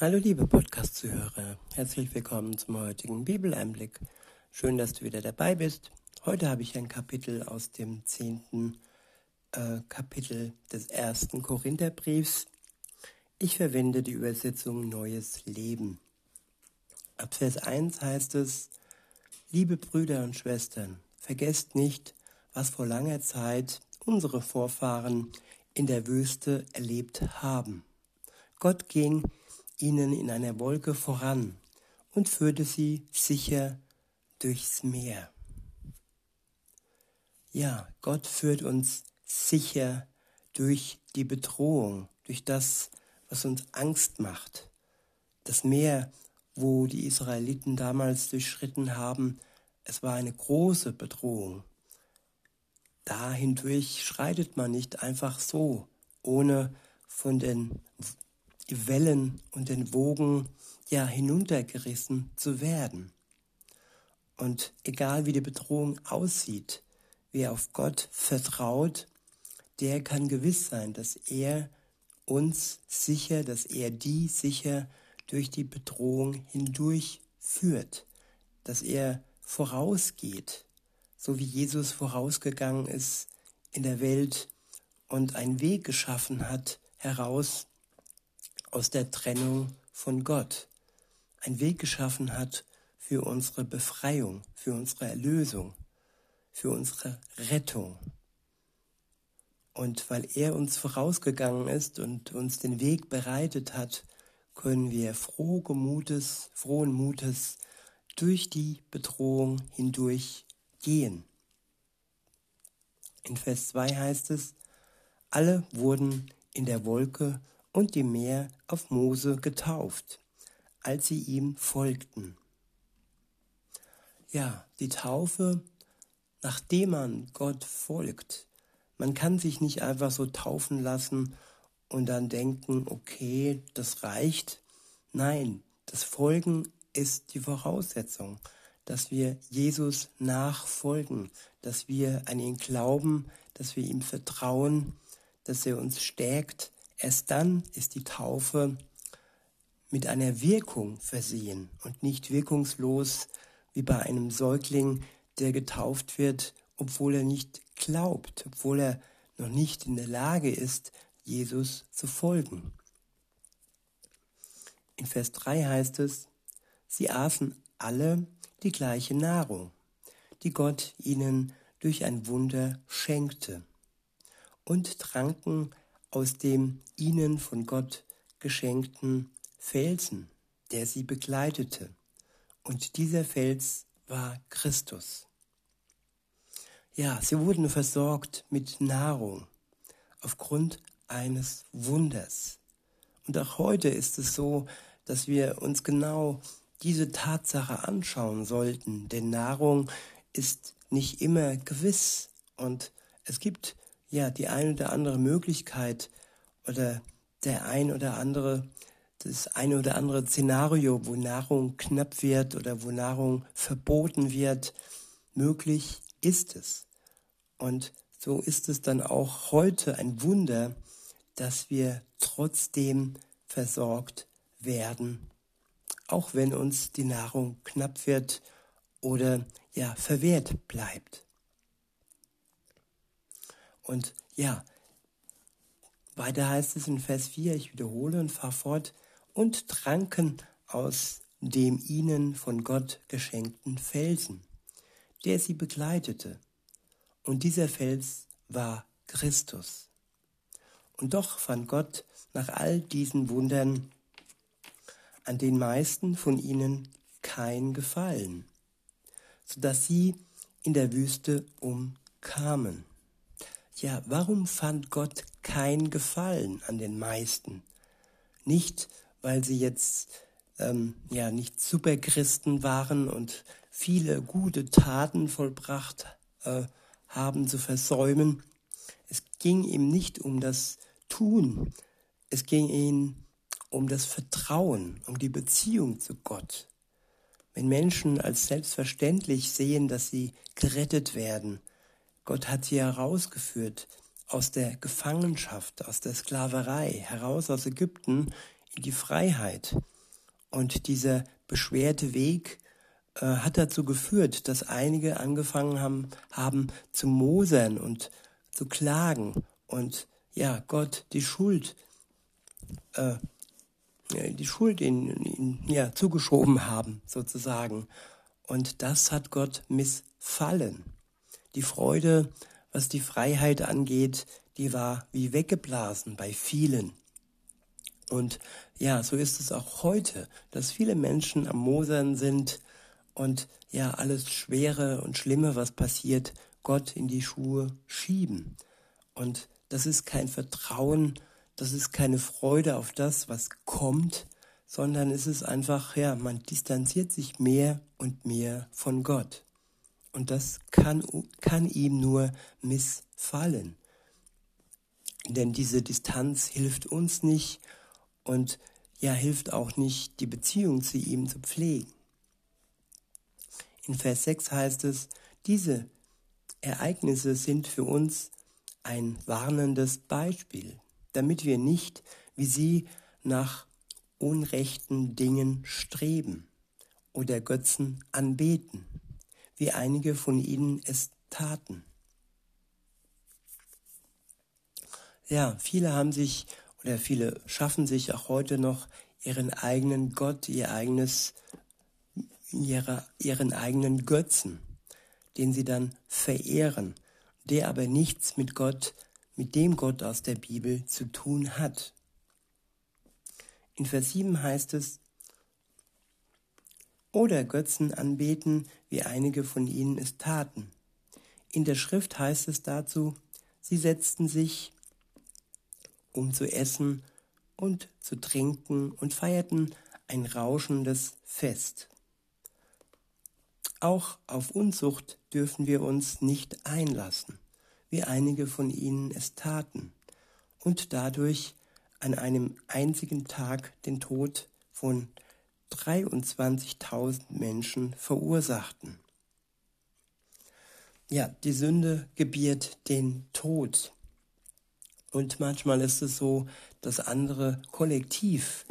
Hallo liebe Podcast-Zuhörer, herzlich willkommen zum heutigen Bibeleinblick. Schön, dass du wieder dabei bist. Heute habe ich ein Kapitel aus dem zehnten äh, Kapitel des ersten Korintherbriefs. Ich verwende die Übersetzung Neues Leben. Ab Vers 1 heißt es, Liebe Brüder und Schwestern, vergesst nicht, was vor langer Zeit unsere Vorfahren in der Wüste erlebt haben. Gott ging ihnen in einer Wolke voran und führte sie sicher durchs Meer. Ja, Gott führt uns sicher durch die Bedrohung, durch das, was uns Angst macht. Das Meer, wo die Israeliten damals durchschritten haben, es war eine große Bedrohung. Da schreitet man nicht einfach so, ohne von den Wellen und den Wogen ja hinuntergerissen zu werden. Und egal wie die Bedrohung aussieht, wer auf Gott vertraut, der kann gewiss sein, dass er uns sicher, dass er die sicher durch die Bedrohung hindurch führt, dass er vorausgeht, so wie Jesus vorausgegangen ist in der Welt und einen Weg geschaffen hat heraus aus der Trennung von Gott, einen Weg geschaffen hat für unsere Befreiung, für unsere Erlösung, für unsere Rettung. Und weil er uns vorausgegangen ist und uns den Weg bereitet hat, können wir froh Mutes, frohen Mutes durch die Bedrohung hindurch gehen. In Vers 2 heißt es, alle wurden in der Wolke und dem Meer auf Mose getauft, als sie ihm folgten. Ja, die Taufe, nachdem man Gott folgt. Man kann sich nicht einfach so taufen lassen und dann denken, okay, das reicht. Nein, das Folgen ist die Voraussetzung, dass wir Jesus nachfolgen, dass wir an ihn glauben, dass wir ihm vertrauen, dass er uns stärkt, Erst dann ist die Taufe mit einer Wirkung versehen und nicht wirkungslos wie bei einem Säugling, der getauft wird, obwohl er nicht glaubt, obwohl er noch nicht in der Lage ist, Jesus zu folgen. In Vers 3 heißt es, sie aßen alle die gleiche Nahrung, die Gott ihnen durch ein Wunder schenkte, und tranken aus dem ihnen von Gott geschenkten Felsen, der sie begleitete. Und dieser Fels war Christus. Ja, sie wurden versorgt mit Nahrung aufgrund eines Wunders. Und auch heute ist es so, dass wir uns genau diese Tatsache anschauen sollten, denn Nahrung ist nicht immer gewiss und es gibt ja die ein oder andere Möglichkeit oder der ein oder andere das eine oder andere Szenario, wo Nahrung knapp wird oder wo Nahrung verboten wird, möglich ist es. Und so ist es dann auch heute ein Wunder, dass wir trotzdem versorgt werden, auch wenn uns die Nahrung knapp wird oder ja verwehrt bleibt. Und ja, weiter heißt es in Vers 4, ich wiederhole und fahre fort, und tranken aus dem ihnen von Gott geschenkten Felsen, der sie begleitete. Und dieser Fels war Christus. Und doch fand Gott nach all diesen Wundern an den meisten von ihnen kein Gefallen, so dass sie in der Wüste umkamen. Ja, warum fand Gott kein Gefallen an den meisten? Nicht, weil sie jetzt ähm, ja nicht Superchristen waren und viele gute Taten vollbracht äh, haben zu versäumen. Es ging ihm nicht um das Tun, es ging ihm um das Vertrauen, um die Beziehung zu Gott. Wenn Menschen als selbstverständlich sehen, dass sie gerettet werden, Gott hat sie herausgeführt aus der Gefangenschaft, aus der Sklaverei, heraus aus Ägypten in die Freiheit. Und dieser beschwerte Weg äh, hat dazu geführt, dass einige angefangen haben, haben zu mosern und zu klagen und ja, Gott die Schuld, äh, die Schuld in, ja, zugeschoben haben, sozusagen. Und das hat Gott missfallen. Die Freude, was die Freiheit angeht, die war wie weggeblasen bei vielen. Und ja, so ist es auch heute, dass viele Menschen am Mosern sind und ja, alles Schwere und Schlimme, was passiert, Gott in die Schuhe schieben. Und das ist kein Vertrauen, das ist keine Freude auf das, was kommt, sondern es ist einfach, ja, man distanziert sich mehr und mehr von Gott. Und das kann, kann ihm nur missfallen. Denn diese Distanz hilft uns nicht und ja, hilft auch nicht, die Beziehung zu ihm zu pflegen. In Vers 6 heißt es, diese Ereignisse sind für uns ein warnendes Beispiel, damit wir nicht wie sie nach unrechten Dingen streben oder Götzen anbeten, wie einige von ihnen es taten. Ja, viele haben sich oder viele schaffen sich auch heute noch ihren eigenen Gott, ihr eigenes, ihre, ihren eigenen Götzen, den sie dann verehren, der aber nichts mit Gott, mit dem Gott aus der Bibel zu tun hat. In Vers 7 heißt es, oder Götzen anbeten, wie einige von ihnen es taten. In der Schrift heißt es dazu, sie setzten sich um zu essen und zu trinken und feierten ein rauschendes Fest. Auch auf Unzucht dürfen wir uns nicht einlassen, wie einige von ihnen es taten, und dadurch an einem einzigen Tag den Tod von 23.000 Menschen verursachten. Ja, die Sünde gebiert den Tod. Und manchmal ist es so, dass andere kollektiv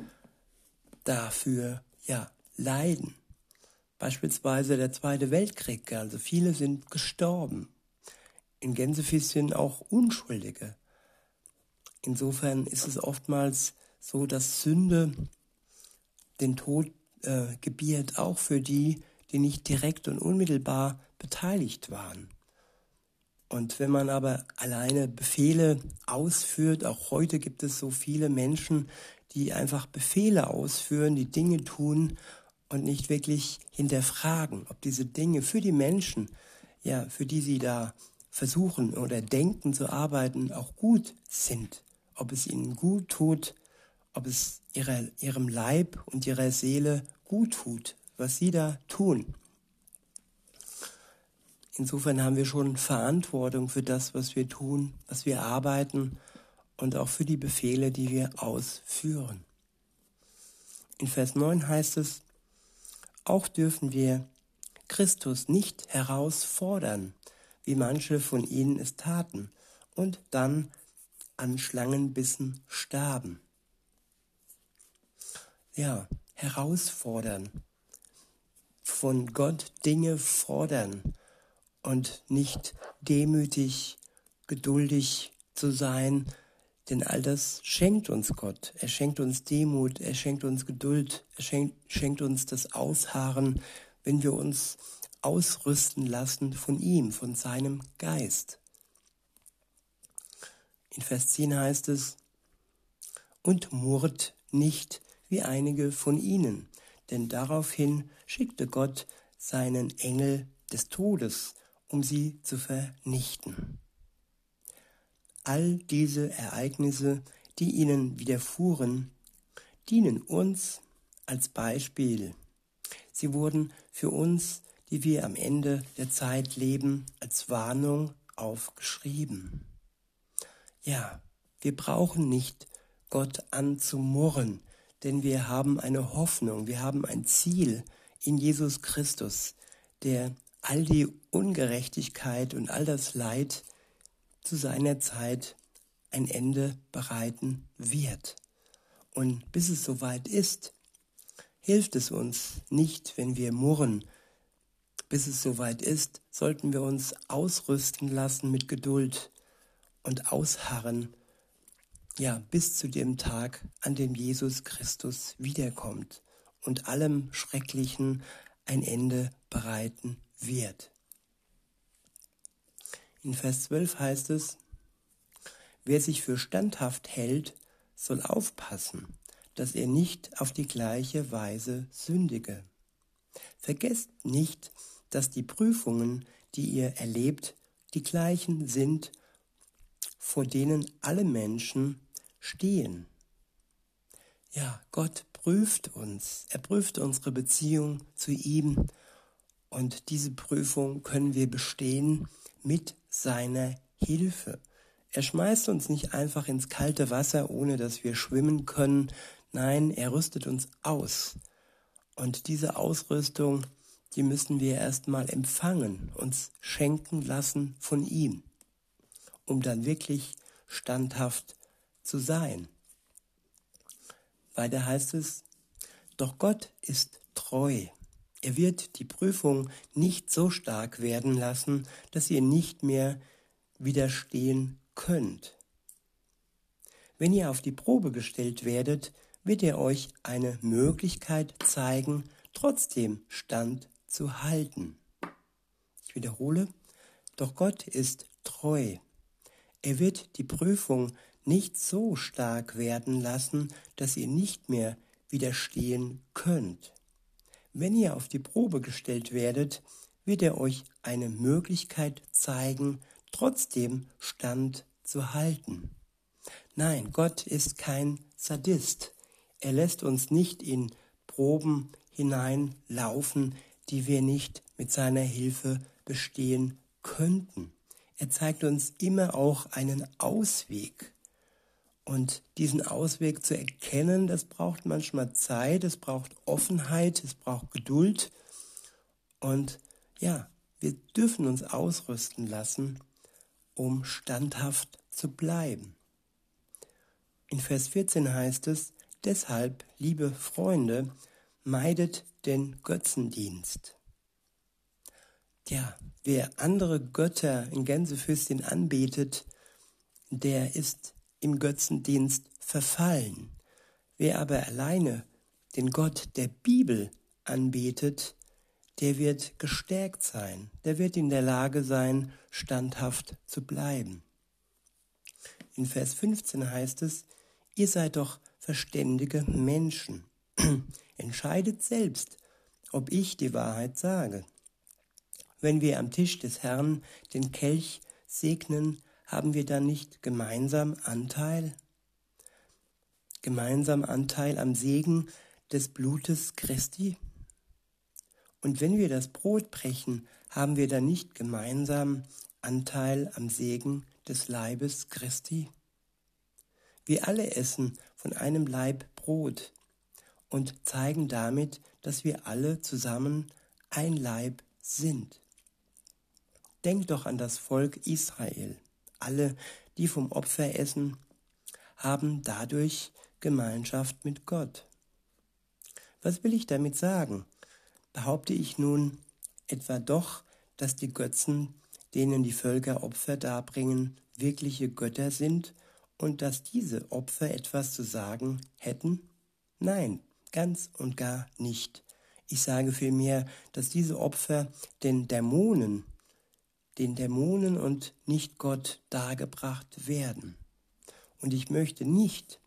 dafür ja leiden. Beispielsweise der Zweite Weltkrieg, also viele sind gestorben. In Gänsefüßchen auch Unschuldige. Insofern ist es oftmals so, dass Sünde den Tod äh, gebiert, auch für die, die nicht direkt und unmittelbar beteiligt waren. Und wenn man aber alleine Befehle ausführt, auch heute gibt es so viele Menschen, die einfach Befehle ausführen, die Dinge tun und nicht wirklich hinterfragen, ob diese Dinge für die Menschen, ja, für die sie da versuchen oder denken zu arbeiten, auch gut sind, ob es ihnen gut tut, ob es ihrer, ihrem Leib und ihrer Seele gut tut, was sie da tun. Insofern haben wir schon Verantwortung für das, was wir tun, was wir arbeiten und auch für die Befehle, die wir ausführen. In Vers 9 heißt es, auch dürfen wir Christus nicht herausfordern, wie manche von ihnen es taten, und dann an Schlangenbissen starben. Ja, herausfordern, von Gott Dinge fordern, und nicht demütig, geduldig zu sein, denn all das schenkt uns Gott. Er schenkt uns Demut, er schenkt uns Geduld, er schenkt, schenkt uns das Ausharren, wenn wir uns ausrüsten lassen von ihm, von seinem Geist. In Vers 10 heißt es, und murrt nicht wie einige von ihnen, denn daraufhin schickte Gott seinen Engel des Todes um sie zu vernichten. All diese Ereignisse, die ihnen widerfuhren, dienen uns als Beispiel. Sie wurden für uns, die wir am Ende der Zeit leben, als Warnung aufgeschrieben. Ja, wir brauchen nicht Gott anzumurren, denn wir haben eine Hoffnung, wir haben ein Ziel in Jesus Christus, der all die Ungerechtigkeit und all das Leid zu seiner Zeit ein Ende bereiten wird. Und bis es soweit ist, hilft es uns nicht, wenn wir murren. Bis es soweit ist, sollten wir uns ausrüsten lassen mit Geduld und ausharren, ja, bis zu dem Tag, an dem Jesus Christus wiederkommt und allem Schrecklichen ein Ende bereiten wird. In Vers 12 heißt es, wer sich für standhaft hält, soll aufpassen, dass er nicht auf die gleiche Weise sündige. Vergesst nicht, dass die Prüfungen, die ihr erlebt, die gleichen sind, vor denen alle Menschen stehen. Ja, Gott prüft uns, er prüft unsere Beziehung zu ihm und diese Prüfung können wir bestehen mit seiner Hilfe. Er schmeißt uns nicht einfach ins kalte Wasser, ohne dass wir schwimmen können. Nein, er rüstet uns aus. Und diese Ausrüstung, die müssen wir erstmal empfangen, uns schenken lassen von ihm, um dann wirklich standhaft zu sein. Weiter heißt es, doch Gott ist treu. Er wird die Prüfung nicht so stark werden lassen, dass ihr nicht mehr widerstehen könnt. Wenn ihr auf die Probe gestellt werdet, wird er euch eine Möglichkeit zeigen, trotzdem Stand zu halten. Ich wiederhole, doch Gott ist treu. Er wird die Prüfung nicht so stark werden lassen, dass ihr nicht mehr widerstehen könnt. Wenn ihr auf die Probe gestellt werdet, wird er euch eine Möglichkeit zeigen, trotzdem Stand zu halten. Nein, Gott ist kein Sadist. Er lässt uns nicht in Proben hineinlaufen, die wir nicht mit seiner Hilfe bestehen könnten. Er zeigt uns immer auch einen Ausweg. Und diesen Ausweg zu erkennen, das braucht manchmal Zeit, es braucht Offenheit, es braucht Geduld. Und ja, wir dürfen uns ausrüsten lassen, um standhaft zu bleiben. In Vers 14 heißt es, deshalb, liebe Freunde, meidet den Götzendienst. Ja, wer andere Götter in Gänsefüßchen anbetet, der ist im Götzendienst verfallen. Wer aber alleine den Gott der Bibel anbetet, der wird gestärkt sein, der wird in der Lage sein, standhaft zu bleiben. In Vers 15 heißt es, ihr seid doch verständige Menschen. Entscheidet selbst, ob ich die Wahrheit sage. Wenn wir am Tisch des Herrn den Kelch segnen, haben wir dann nicht gemeinsam Anteil? Gemeinsam Anteil am Segen des Blutes Christi? Und wenn wir das Brot brechen, haben wir dann nicht gemeinsam Anteil am Segen des Leibes Christi? Wir alle essen von einem Leib Brot und zeigen damit, dass wir alle zusammen ein Leib sind. Denkt doch an das Volk Israel. Alle, die vom Opfer essen, haben dadurch Gemeinschaft mit Gott. Was will ich damit sagen? Behaupte ich nun etwa doch, dass die Götzen, denen die Völker Opfer darbringen, wirkliche Götter sind und dass diese Opfer etwas zu sagen hätten? Nein, ganz und gar nicht. Ich sage vielmehr, dass diese Opfer den Dämonen den Dämonen und nicht Gott dargebracht werden. Und ich möchte nicht,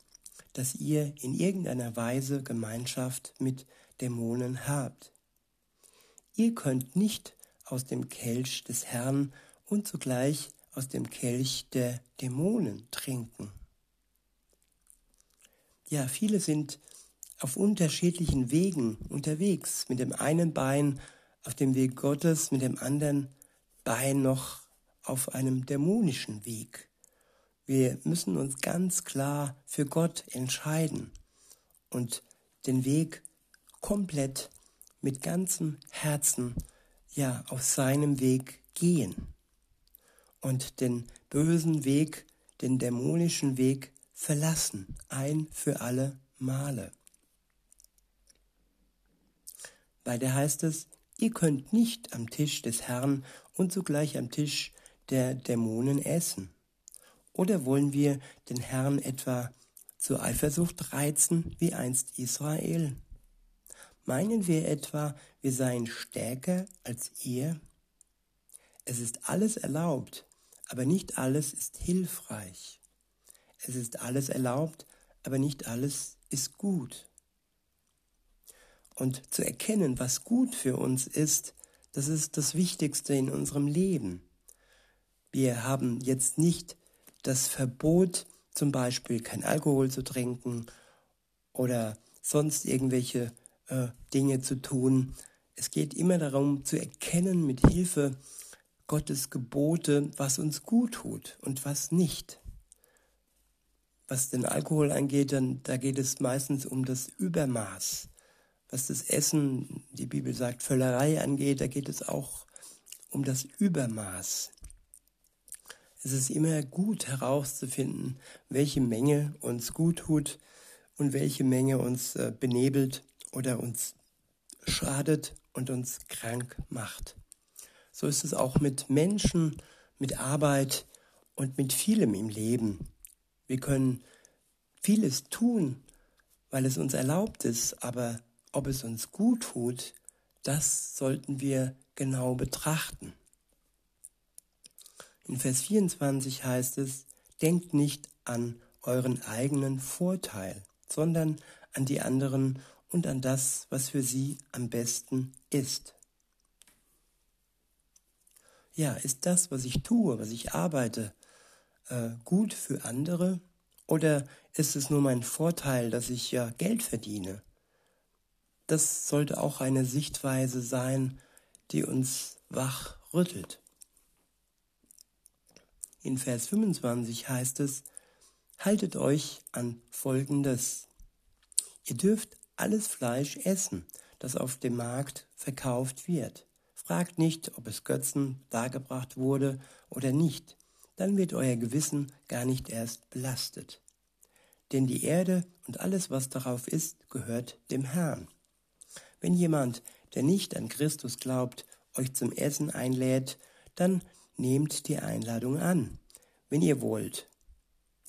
dass ihr in irgendeiner Weise Gemeinschaft mit Dämonen habt. Ihr könnt nicht aus dem Kelch des Herrn und zugleich aus dem Kelch der Dämonen trinken. Ja, viele sind auf unterschiedlichen Wegen unterwegs, mit dem einen Bein auf dem Weg Gottes, mit dem anderen Bein noch auf einem dämonischen Weg. Wir müssen uns ganz klar für Gott entscheiden und den Weg komplett mit ganzem Herzen ja auf seinem Weg gehen und den bösen Weg, den dämonischen Weg verlassen, ein für alle Male. Weiter heißt es, ihr könnt nicht am Tisch des Herrn und zugleich am Tisch der Dämonen essen. Oder wollen wir den Herrn etwa zur Eifersucht reizen, wie einst Israel? Meinen wir etwa, wir seien stärker als ihr? Es ist alles erlaubt, aber nicht alles ist hilfreich. Es ist alles erlaubt, aber nicht alles ist gut. Und zu erkennen, was gut für uns ist, das ist das Wichtigste in unserem Leben. Wir haben jetzt nicht das Verbot, zum Beispiel kein Alkohol zu trinken oder sonst irgendwelche äh, Dinge zu tun. Es geht immer darum zu erkennen mit Hilfe Gottes Gebote, was uns gut tut und was nicht. Was den Alkohol angeht, dann da geht es meistens um das Übermaß. Was das Essen, die Bibel sagt, Völlerei angeht, da geht es auch um das Übermaß. Es ist immer gut herauszufinden, welche Menge uns gut tut und welche Menge uns äh, benebelt oder uns schadet und uns krank macht. So ist es auch mit Menschen, mit Arbeit und mit vielem im Leben. Wir können vieles tun, weil es uns erlaubt ist, aber ob es uns gut tut, das sollten wir genau betrachten. In Vers 24 heißt es, denkt nicht an euren eigenen Vorteil, sondern an die anderen und an das, was für sie am besten ist. Ja, ist das, was ich tue, was ich arbeite, äh, gut für andere? Oder ist es nur mein Vorteil, dass ich ja Geld verdiene? Das sollte auch eine Sichtweise sein, die uns wach rüttelt. In Vers 25 heißt es, haltet euch an Folgendes. Ihr dürft alles Fleisch essen, das auf dem Markt verkauft wird. Fragt nicht, ob es Götzen dargebracht wurde oder nicht, dann wird euer Gewissen gar nicht erst belastet. Denn die Erde und alles, was darauf ist, gehört dem Herrn. Wenn jemand, der nicht an Christus glaubt, euch zum Essen einlädt, dann nehmt die Einladung an, wenn ihr wollt.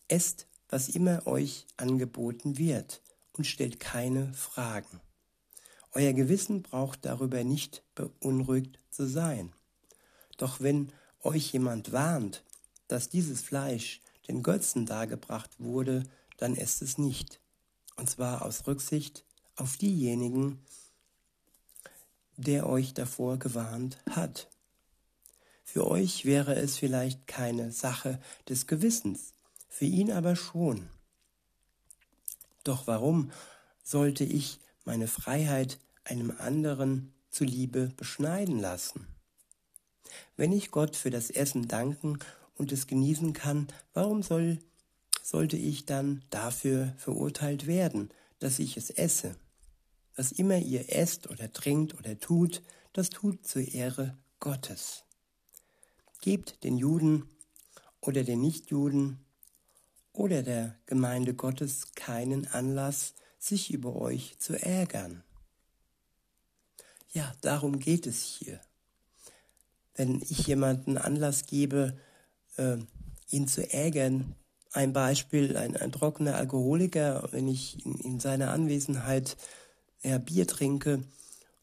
Esst, was immer euch angeboten wird und stellt keine Fragen. Euer Gewissen braucht darüber nicht beunruhigt zu sein. Doch wenn euch jemand warnt, dass dieses Fleisch den Götzen dargebracht wurde, dann esst es nicht. Und zwar aus Rücksicht auf diejenigen, der euch davor gewarnt hat. Für euch wäre es vielleicht keine Sache des Gewissens, für ihn aber schon. Doch warum sollte ich meine Freiheit einem anderen zuliebe beschneiden lassen? Wenn ich Gott für das Essen danken und es genießen kann, warum soll, sollte ich dann dafür verurteilt werden, dass ich es esse? Was immer ihr esst oder trinkt oder tut, das tut zur Ehre Gottes. Gebt den Juden oder den Nichtjuden oder der Gemeinde Gottes keinen Anlass, sich über euch zu ärgern. Ja, darum geht es hier. Wenn ich jemanden Anlass gebe, äh, ihn zu ärgern, ein Beispiel, ein, ein trockener Alkoholiker, wenn ich in, in seiner Anwesenheit ja, Bier trinke,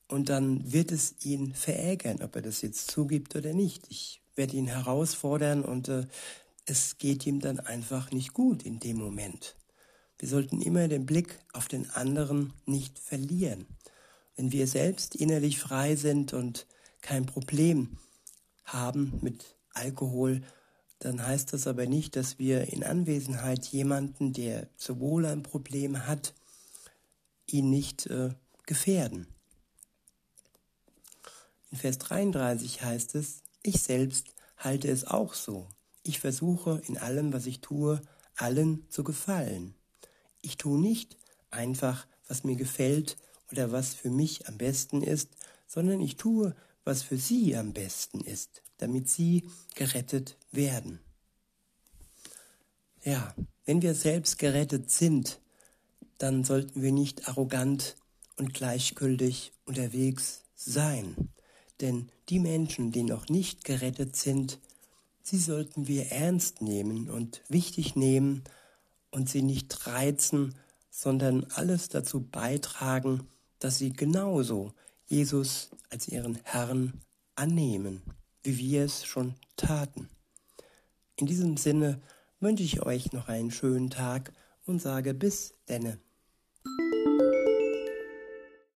und dann wird es ihn verärgern, ob er das jetzt zugibt oder nicht. Ich werde ihn herausfordern und äh, es geht ihm dann einfach nicht gut in dem Moment. Wir sollten immer den Blick auf den anderen nicht verlieren. Wenn wir selbst innerlich frei sind und kein Problem haben mit Alkohol, dann heißt das aber nicht, dass wir in Anwesenheit jemanden, der sowohl ein Problem hat, ihn nicht äh, gefährden. In Vers 33 heißt es, ich selbst halte es auch so. Ich versuche in allem, was ich tue, allen zu gefallen. Ich tue nicht einfach, was mir gefällt oder was für mich am besten ist, sondern ich tue, was für sie am besten ist, damit sie gerettet werden. Ja, wenn wir selbst gerettet sind, dann sollten wir nicht arrogant und gleichgültig unterwegs sein. Denn die Menschen, die noch nicht gerettet sind, sie sollten wir ernst nehmen und wichtig nehmen und sie nicht reizen, sondern alles dazu beitragen, dass sie genauso Jesus als ihren Herrn annehmen, wie wir es schon taten. In diesem Sinne wünsche ich euch noch einen schönen Tag und sage bis denne. Thank you